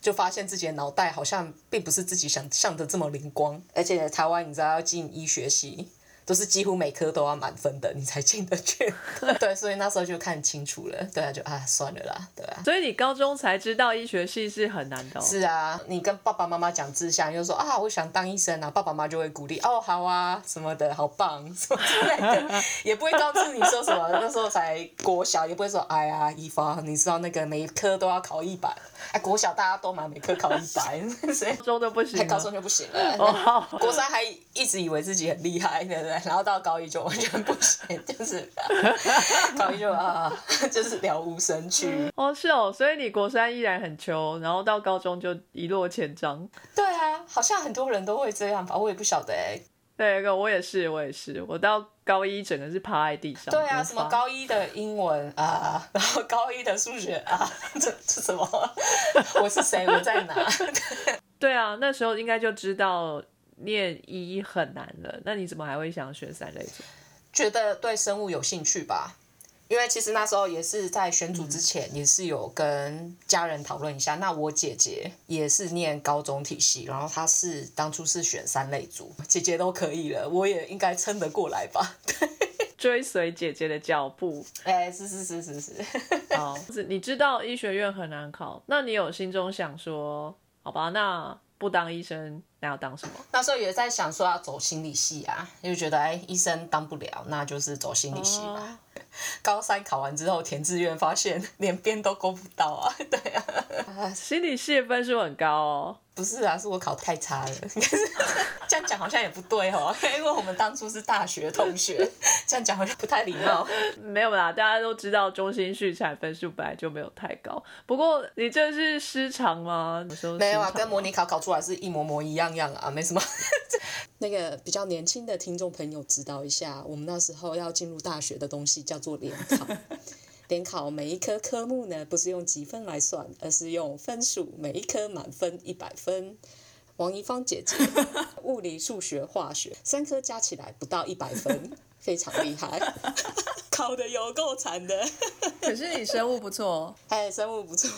就发现自己的脑袋好像并不是自己想象的这么灵光，而且台湾你知道要进医学系。都是几乎每科都要满分的，你才进得去。对，所以那时候就看清楚了。对啊，就啊，算了啦，对啊。所以你高中才知道医学系是很难的。是啊，你跟爸爸妈妈讲志向，就说啊，我想当医生啊，爸爸妈妈就会鼓励哦，好啊，什么的，好棒，什么之类的，也不会告知你说什么。那时候才国小，也不会说，哎呀，一发，你知道那个每一科都要考一百。哎，国小大家都嘛，每科考一百，高中都不行，高中就不行了。哦国三还一直以为自己很厉害，对不对？然后到高一就完全不行，就是 高一就啊，就是了无生趣。哦，是哦，所以你国三依然很穷，然后到高中就一落千丈。对啊，好像很多人都会这样吧，我也不晓得哎。对，我也是，我也是，我到高一整个是趴在地上。对啊，什么高一的英文啊，然后高一的数学啊，这这什么？我是谁？我在哪？对啊，那时候应该就知道念医很难了。那你怎么还会想选三类组？觉得对生物有兴趣吧。因为其实那时候也是在选组之前，也是有跟家人讨论一下。那我姐姐也是念高中体系，然后她是当初是选三类组，姐姐都可以了，我也应该撑得过来吧？追随姐姐的脚步。哎，是是是是是。好，你知道医学院很难考，那你有心中想说，好吧，那不当医生，那要当什么？那时候也在想说要走心理系啊，就觉得哎，医生当不了，那就是走心理系吧。高三考完之后填志愿，发现连边都勾不到啊！对啊，心理系分数很高哦。不是啊，是我考太差了。讲好像也不对哦，因为我们当初是大学同学，这样讲好像不太礼貌。没有啦，大家都知道中心续产分数本来就没有太高。不过你这是失常吗？没有啊，跟模拟考考出来是一模模一样样啊，没什么。那个比较年轻的听众朋友知道一下，我们那时候要进入大学的东西叫做联考。联考每一科科目呢，不是用积分来算，而是用分数，每一科满分一百分。王一芳姐姐，物理、数学、化学三科加起来不到一百分，非常厉害，考的有够惨的。可是你生物不错，哎，生物不错。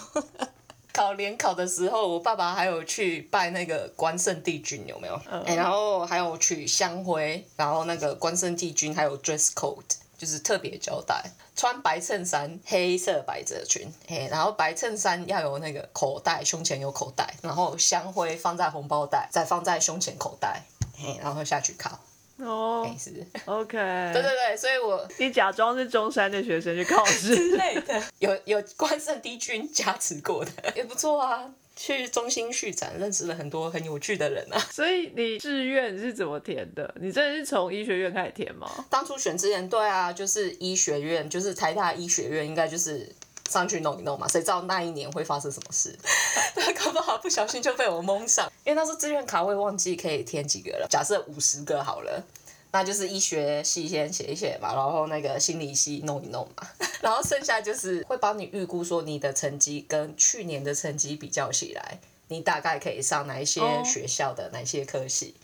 考联考的时候，我爸爸还有去拜那个关圣帝君，有没有？哎，然后还有取香灰，然后那个关圣帝君还有 dress code，就是特别交代，穿白衬衫，黑色百褶裙，嘿，然后白衬衫要有那个口袋，胸前有口袋，然后香灰放在红包袋，再放在胸前口袋，嘿，然后下去考。哦，是，OK，对对对，所以我你假装是中山的学生去考试 之类的，有有关圣帝君加持过的 也不错啊。去中心续展，认识了很多很有趣的人啊。所以你志愿是怎么填的？你真的是从医学院开始填吗？当初选志愿，对啊，就是医学院，就是台大医学院，应该就是上去弄一弄嘛。谁知道那一年会发生什么事？搞不好不小心就被我蒙上。因为那时候志愿卡，我也忘记可以填几个了。假设五十个好了。那就是医学系先写一写嘛，然后那个心理系弄一弄嘛，然后剩下就是会帮你预估说你的成绩跟去年的成绩比较起来，你大概可以上哪一些学校的哪些科系，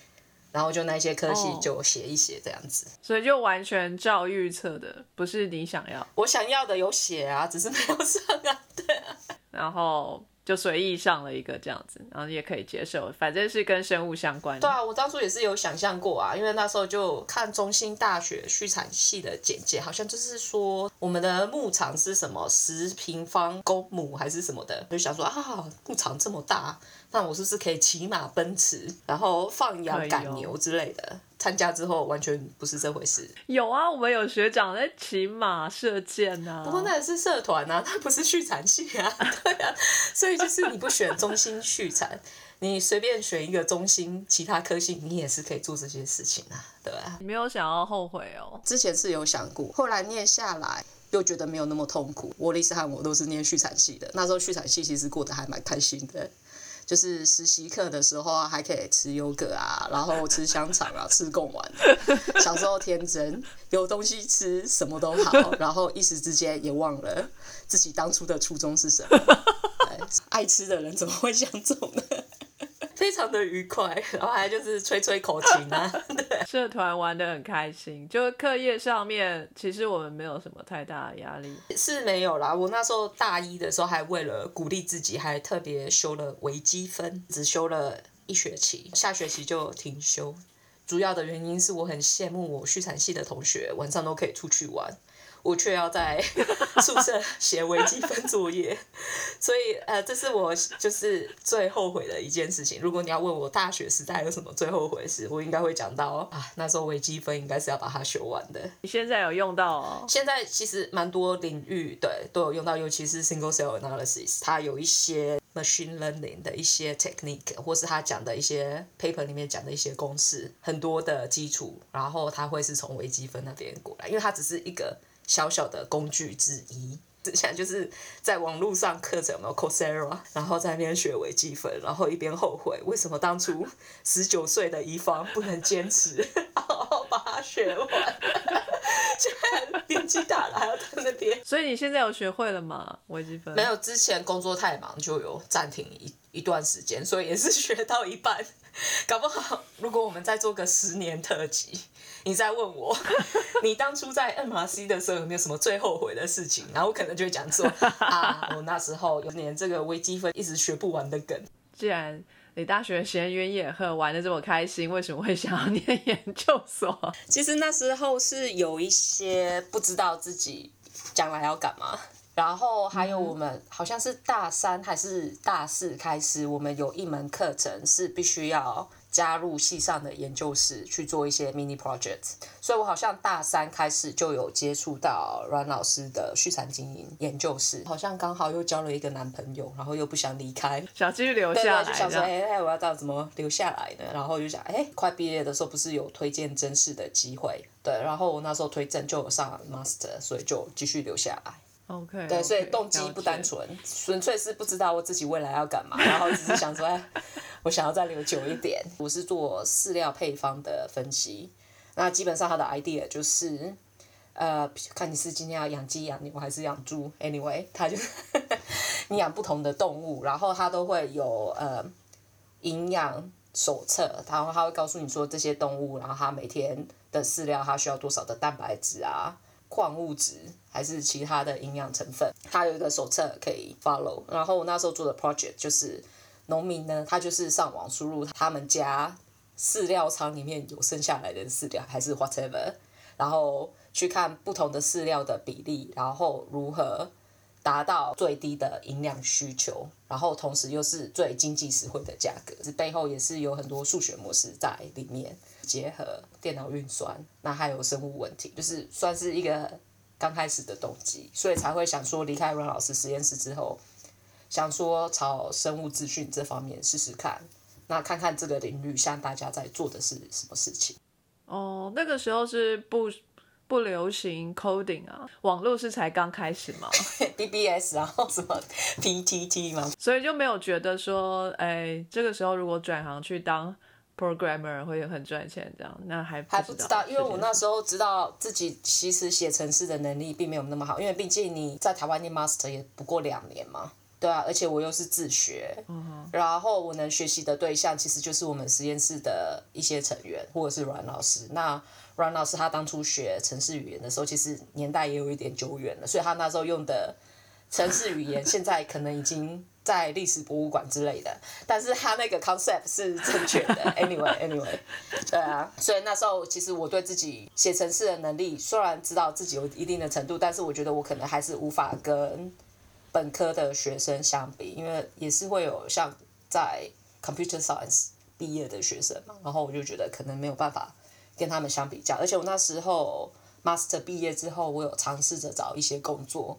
然后就那些科系就写一写这样子。所以就完全照预测的，不是你想要。我想要的有写啊，只是没有上啊，对啊。然后。就随意上了一个这样子，然后也可以接受，反正是跟生物相关。对啊，我当初也是有想象过啊，因为那时候就看中兴大学畜产系的简介，好像就是说我们的牧场是什么十平方公亩还是什么的，就想说啊，牧场这么大。那我是不是可以骑马奔驰，然后放羊赶牛之类的？参加之后完全不是这回事。有啊，我们有学长在骑马射箭啊。不过那也是社团啊，他不是畜产系啊。对啊，所以就是你不选中心畜产，你随便选一个中心其他科系，你也是可以做这些事情啊，对吧？没有想要后悔哦。之前是有想过，后来念下来。又觉得没有那么痛苦。沃利斯和我都是念畜产系的，那时候畜产系其实过得还蛮开心的。就是实习课的时候啊，还可以吃优格啊，然后吃香肠啊，吃贡丸。小时候天真，有东西吃，什么都好。然后一时之间也忘了自己当初的初衷是什么。爱吃的人怎么会想走呢？非常的愉快，然后还就是吹吹口琴啊。对社团玩的很开心，就课业上面，其实我们没有什么太大的压力。是没有啦，我那时候大一的时候，还为了鼓励自己，还特别修了微积分，只修了一学期，下学期就停修。主要的原因是我很羡慕我畜产系的同学，晚上都可以出去玩。我却要在 宿舍写微积分作业，所以呃，这是我就是最后悔的一件事情。如果你要问我大学时代有什么最后悔的事，我应该会讲到啊，那时候微积分应该是要把它学完的。你现在有用到哦？现在其实蛮多领域对都有用到，尤其是 single cell analysis，它有一些 machine learning 的一些 technique，或是他讲的一些 paper 里面讲的一些公式，很多的基础，然后它会是从微积分那边过来，因为它只是一个。小小的工具之一，之前就是在网络上课程有没有 Coursera，然后在那边学微积分，然后一边后悔为什么当初十九岁的一方不能坚持好好把它学完，现在年纪大了还要在那边。所以你现在有学会了吗？微积分？没有，之前工作太忙就有暂停一一段时间，所以也是 学到一半。搞不好，如果我们再做个十年特辑，你再问我，你当初在 MRC 的时候有没有什么最后悔的事情？然后我可能就会讲说啊，我那时候有点这个微积分一直学不完的梗。既然你大学闲云野鹤玩的这么开心，为什么会想要念研究所？其实那时候是有一些不知道自己将来要干嘛。然后还有我们好像是大三还是大四开始，我们有一门课程是必须要加入系上的研究室去做一些 mini project，所以我好像大三开始就有接触到阮老师的畜产经营研究室，好像刚好又交了一个男朋友，然后又不想离开，想继续留下来，就想说，哎哎，我要到怎么留下来呢？然后就想，哎，快毕业的时候不是有推荐真试的机会？对，然后我那时候推荐就有上 master，所以就继续留下来。OK，对，所以动机不单纯，纯粹是不知道我自己未来要干嘛，然后只是想说，我想要再留久一点。我是做饲料配方的分析，那基本上它的 idea 就是，呃，看你是今天要养鸡、养牛还是养猪，anyway，它就 你养不同的动物，然后它都会有呃营养手册，然后它会告诉你说这些动物，然后它每天的饲料它需要多少的蛋白质啊。矿物质还是其他的营养成分，它有一个手册可以 follow。然后我那时候做的 project 就是农民呢，他就是上网输入他们家饲料仓里面有剩下来的饲料还是 whatever，然后去看不同的饲料的比例，然后如何达到最低的营养需求，然后同时又是最经济实惠的价格。这背后也是有很多数学模式在里面。结合电脑运算，那还有生物问题，就是算是一个刚开始的动机，所以才会想说离开阮老师实验室之后，想说朝生物资讯这方面试试看，那看看这个领域像大家在做的是什么事情。哦，那个时候是不不流行 coding 啊，网络是才刚开始嘛，BBS 然后什么 PTT 嘛，所以就没有觉得说，哎，这个时候如果转行去当。Programmer 会很赚钱，这样那还还不知道，因为我那时候知道自己其实写程式的能力并没有那么好，因为毕竟你在台湾念 master 也不过两年嘛，对啊，而且我又是自学，然后我能学习的对象其实就是我们实验室的一些成员或者是阮老师。那阮老师他当初学程式语言的时候，其实年代也有一点久远了，所以他那时候用的程式语言现在可能已经。在历史博物馆之类的，但是他那个 concept 是正确的。Anyway，Anyway，对啊，所以那时候其实我对自己写城市的能力，虽然知道自己有一定的程度，但是我觉得我可能还是无法跟本科的学生相比，因为也是会有像在 computer science 毕业的学生嘛，然后我就觉得可能没有办法跟他们相比较，而且我那时候 master 毕业之后，我有尝试着找一些工作。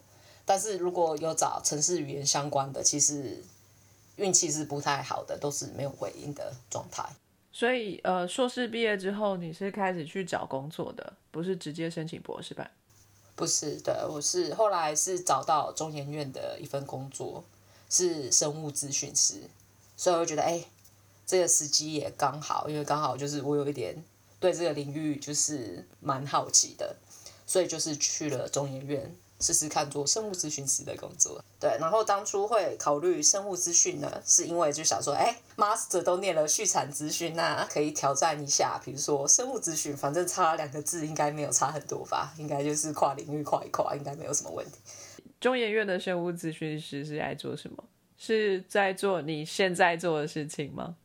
但是如果有找城市语言相关的，其实运气是不太好的，都是没有回应的状态。所以，呃，硕士毕业之后，你是开始去找工作的，不是直接申请博士班？不是，对我是后来是找到中研院的一份工作，是生物资讯师，所以我觉得哎，这个时机也刚好，因为刚好就是我有一点对这个领域就是蛮好奇的，所以就是去了中研院。试试看做生物咨询师的工作，对。然后当初会考虑生物资讯呢，是因为就想说，哎，master 都念了畜产资讯，那可以挑战一下，比如说生物资讯，反正差两个字应该没有差很多吧，应该就是跨领域跨一跨，应该没有什么问题。中研院的生物咨询师是在做什么？是在做你现在做的事情吗？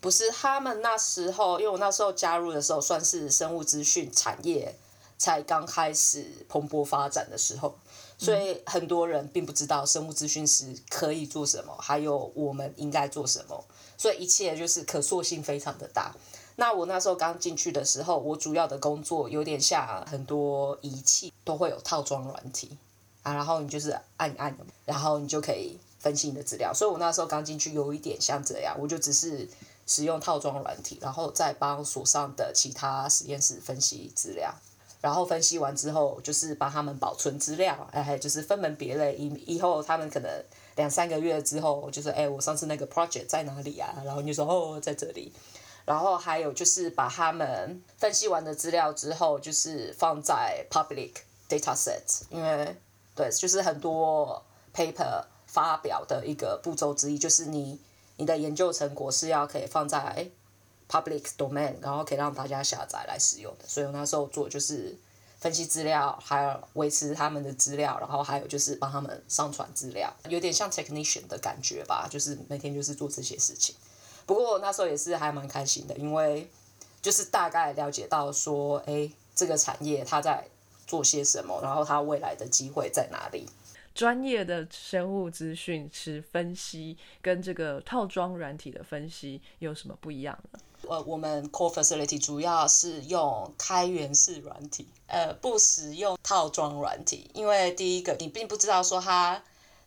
不是，他们那时候，因为我那时候加入的时候，算是生物资讯产业。才刚开始蓬勃发展的时候，所以很多人并不知道生物资讯师可以做什么，还有我们应该做什么，所以一切就是可塑性非常的大。那我那时候刚进去的时候，我主要的工作有点像很多仪器都会有套装软体啊，然后你就是按按，然后你就可以分析你的资料。所以我那时候刚进去有一点像这样，我就只是使用套装软体，然后再帮所上的其他实验室分析资料。然后分析完之后，就是帮他们保存资料，哎，就是分门别类，以以后他们可能两三个月之后，就是哎，我上次那个 project 在哪里啊？然后你就说哦，在这里。然后还有就是把他们分析完的资料之后，就是放在 public data set，因为对，就是很多 paper 发表的一个步骤之一，就是你你的研究成果是要可以放在。Public domain，然后可以让大家下载来使用的，所以我那时候做就是分析资料，还有维持他们的资料，然后还有就是帮他们上传资料，有点像 technician 的感觉吧，就是每天就是做这些事情。不过那时候也是还蛮开心的，因为就是大概了解到说，哎，这个产业它在做些什么，然后它未来的机会在哪里。专业的生物资讯是分析，跟这个套装软体的分析有什么不一样呢？呃，我们 core facility 主要是用开源式软体，呃，不使用套装软体，因为第一个你并不知道说它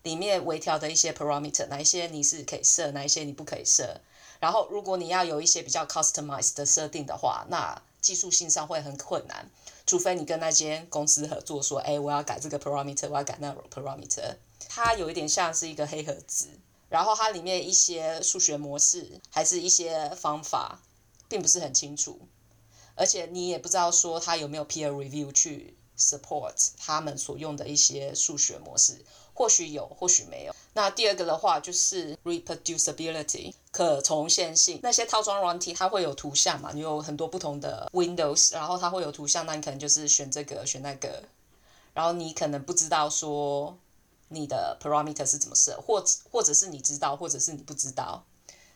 里面微调的一些 parameter，哪一些你是可以设，哪一些你不可以设。然后如果你要有一些比较 customized 的设定的话，那技术性上会很困难，除非你跟那间公司合作，说，哎，我要改这个 parameter，我要改那 parameter，它有一点像是一个黑盒子。然后它里面一些数学模式，还是一些方法，并不是很清楚，而且你也不知道说它有没有 peer review 去 support 他们所用的一些数学模式，或许有，或许没有。那第二个的话就是 reproducibility 可重现性，那些套装软体它会有图像嘛，你有很多不同的 Windows，然后它会有图像，那你可能就是选这个选那个，然后你可能不知道说。你的 parameter 是怎么设，或或者是你知道，或者是你不知道，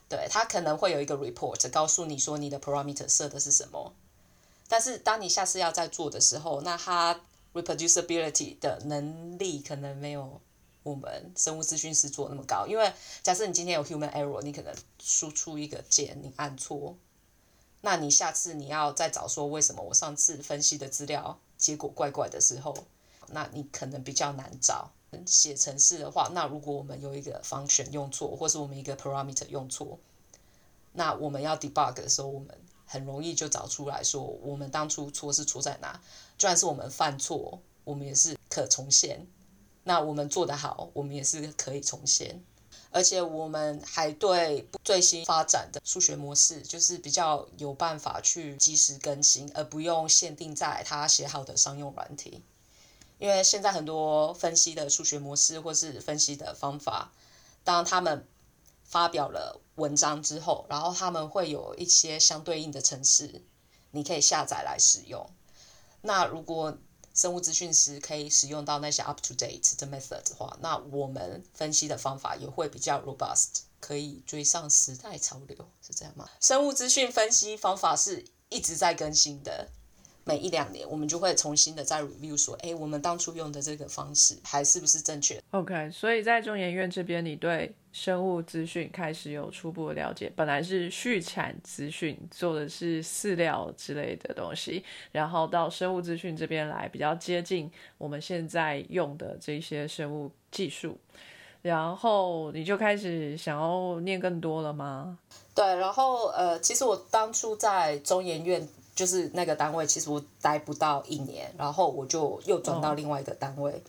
对，它可能会有一个 report 告诉你说你的 parameter 设的是什么。但是当你下次要再做的时候，那它 reproducibility 的能力可能没有我们生物资讯师做那么高。因为假设你今天有 human error，你可能输出一个键你按错，那你下次你要再找说为什么我上次分析的资料结果怪怪的时候，那你可能比较难找。写程式的话，那如果我们有一个 function 用错，或是我们一个 parameter 用错，那我们要 debug 的时候，我们很容易就找出来说，我们当初错是错在哪。就算是我们犯错，我们也是可重现。那我们做得好，我们也是可以重现。而且我们还对最新发展的数学模式，就是比较有办法去及时更新，而不用限定在他写好的商用软体。因为现在很多分析的数学模式或是分析的方法，当他们发表了文章之后，然后他们会有一些相对应的程式，你可以下载来使用。那如果生物资讯师可以使用到那些 up to date 的 method 的话，那我们分析的方法也会比较 robust，可以追上时代潮流，是这样吗？生物资讯分析方法是一直在更新的。每一两年，我们就会重新的再 review 说，哎，我们当初用的这个方式还是不是正确？OK，所以在中研院这边，你对生物资讯开始有初步的了解。本来是畜产资讯，做的是饲料之类的东西，然后到生物资讯这边来，比较接近我们现在用的这些生物技术。然后你就开始想要念更多了吗？对，然后呃，其实我当初在中研院。就是那个单位，其实我待不到一年，然后我就又转到另外一个单位。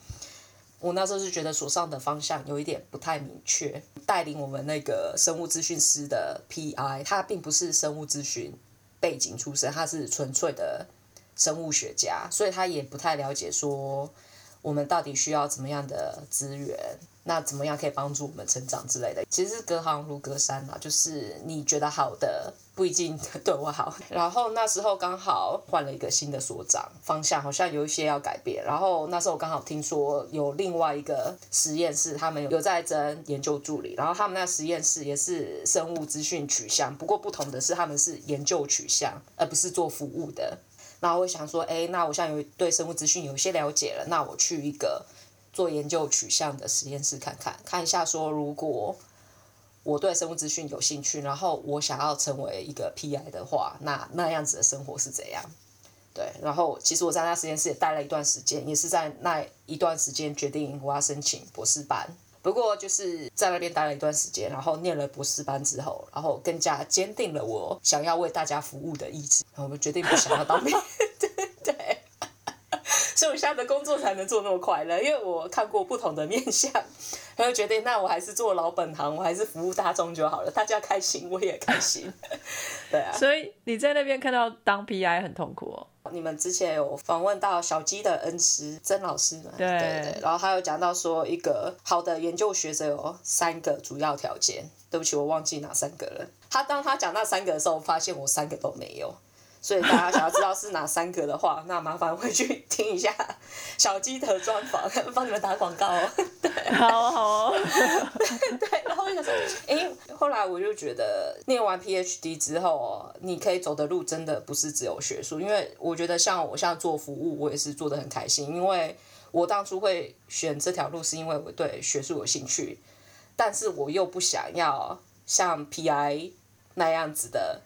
我那时候是觉得所上的方向有一点不太明确，带领我们那个生物资讯师的 PI，他并不是生物资讯背景出身，他是纯粹的生物学家，所以他也不太了解说我们到底需要怎么样的资源。那怎么样可以帮助我们成长之类的？其实隔行如隔山嘛，就是你觉得好的不一定对我好。然后那时候刚好换了一个新的所长，方向好像有一些要改变。然后那时候刚好听说有另外一个实验室，他们有在争研究助理。然后他们那实验室也是生物资讯取向，不过不同的是他们是研究取向，而不是做服务的。然后我想说，哎，那我现在有对生物资讯有一些了解了，那我去一个。做研究取向的实验室看看，看一下说，如果我对生物资讯有兴趣，然后我想要成为一个 PI 的话，那那样子的生活是怎样？对，然后其实我在那实验室也待了一段时间，也是在那一段时间决定我要申请博士班。不过就是在那边待了一段时间，然后念了博士班之后，然后更加坚定了我想要为大家服务的意志，然后我们决定不想要当兵。所以我现在的工作才能做那么快乐，因为我看过不同的面相，然后决定那我还是做老本行，我还是服务大众就好了，大家开心我也开心，对啊。所以你在那边看到当 PI 很痛苦哦。你们之前有访问到小鸡的恩师曾老师嘛？对对。然后他有讲到说，一个好的研究学者有三个主要条件。对不起，我忘记哪三个了。他当他讲那三个的时候，发现我三个都没有。所以大家想要知道是哪三个的话，那麻烦回去听一下小鸡的专访，帮你们打广告哦。对，好好。对，然后我想说，哎，后来我就觉得念完 PhD 之后哦，你可以走的路真的不是只有学术，因为我觉得像我现在做服务，我也是做的很开心，因为我当初会选这条路是因为我对学术有兴趣，但是我又不想要像 PI 那样子的。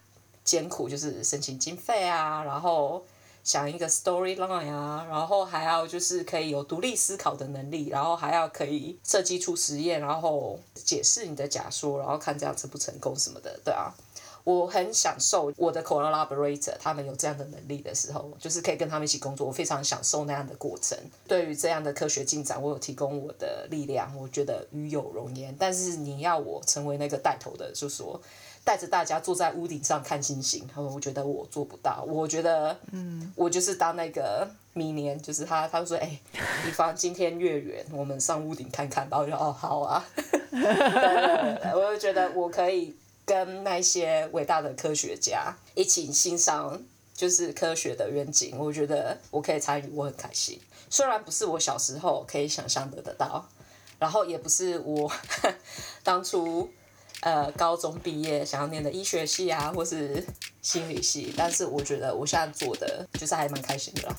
艰苦就是申请经费啊，然后想一个 storyline 啊，然后还要就是可以有独立思考的能力，然后还要可以设计出实验，然后解释你的假说，然后看这样成不成功什么的，对啊，我很享受我的 collaborator 他们有这样的能力的时候，就是可以跟他们一起工作，我非常享受那样的过程。对于这样的科学进展，我有提供我的力量，我觉得与有荣焉。但是你要我成为那个带头的，就说。带着大家坐在屋顶上看星星，然后我觉得我做不到，我觉得，嗯，我就是当那个明年，就是他，他说，哎，比方今天月圆，我们上屋顶看看，然后就哦，好啊，我就觉得我可以跟那些伟大的科学家一起欣赏，就是科学的远景，我觉得我可以参与，我很开心。虽然不是我小时候可以想象得得到，然后也不是我 当初。呃，高中毕业想要念的医学系啊，或是心理系，但是我觉得我现在做的就是还蛮开心的啦。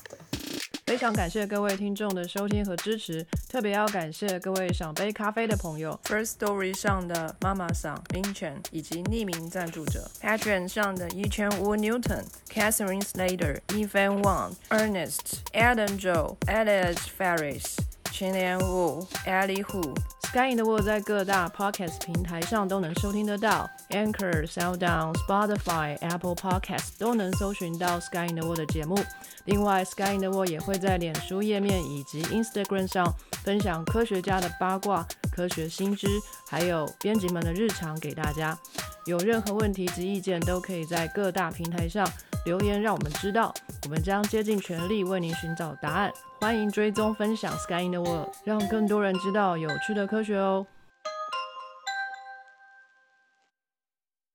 非常感谢各位听众的收听和支持，特别要感谢各位赏杯咖啡的朋友，First Story 上的妈妈桑 Ming Chen 以及匿名赞助者，Patreon 上的 Yi Chen Wu Newton、Catherine Slater、Evan Wang、Ernest、Adam Joe、Alex Ferris、秦连武、Ellie Hu。Sky in the World 在各大 Podcast 平台上都能收听得到，Anchor、SoundOn、Spotify、Apple Podcast 都能搜寻到 Sky in the World 的节目。另外，Sky in the World 也会在脸书页面以及 Instagram 上分享科学家的八卦、科学新知，还有编辑们的日常给大家。有任何问题及意见，都可以在各大平台上留言，让我们知道。我们将竭尽全力为您寻找答案。欢迎追踪分享 Sky in the World，让更多人知道有趣的科学哦。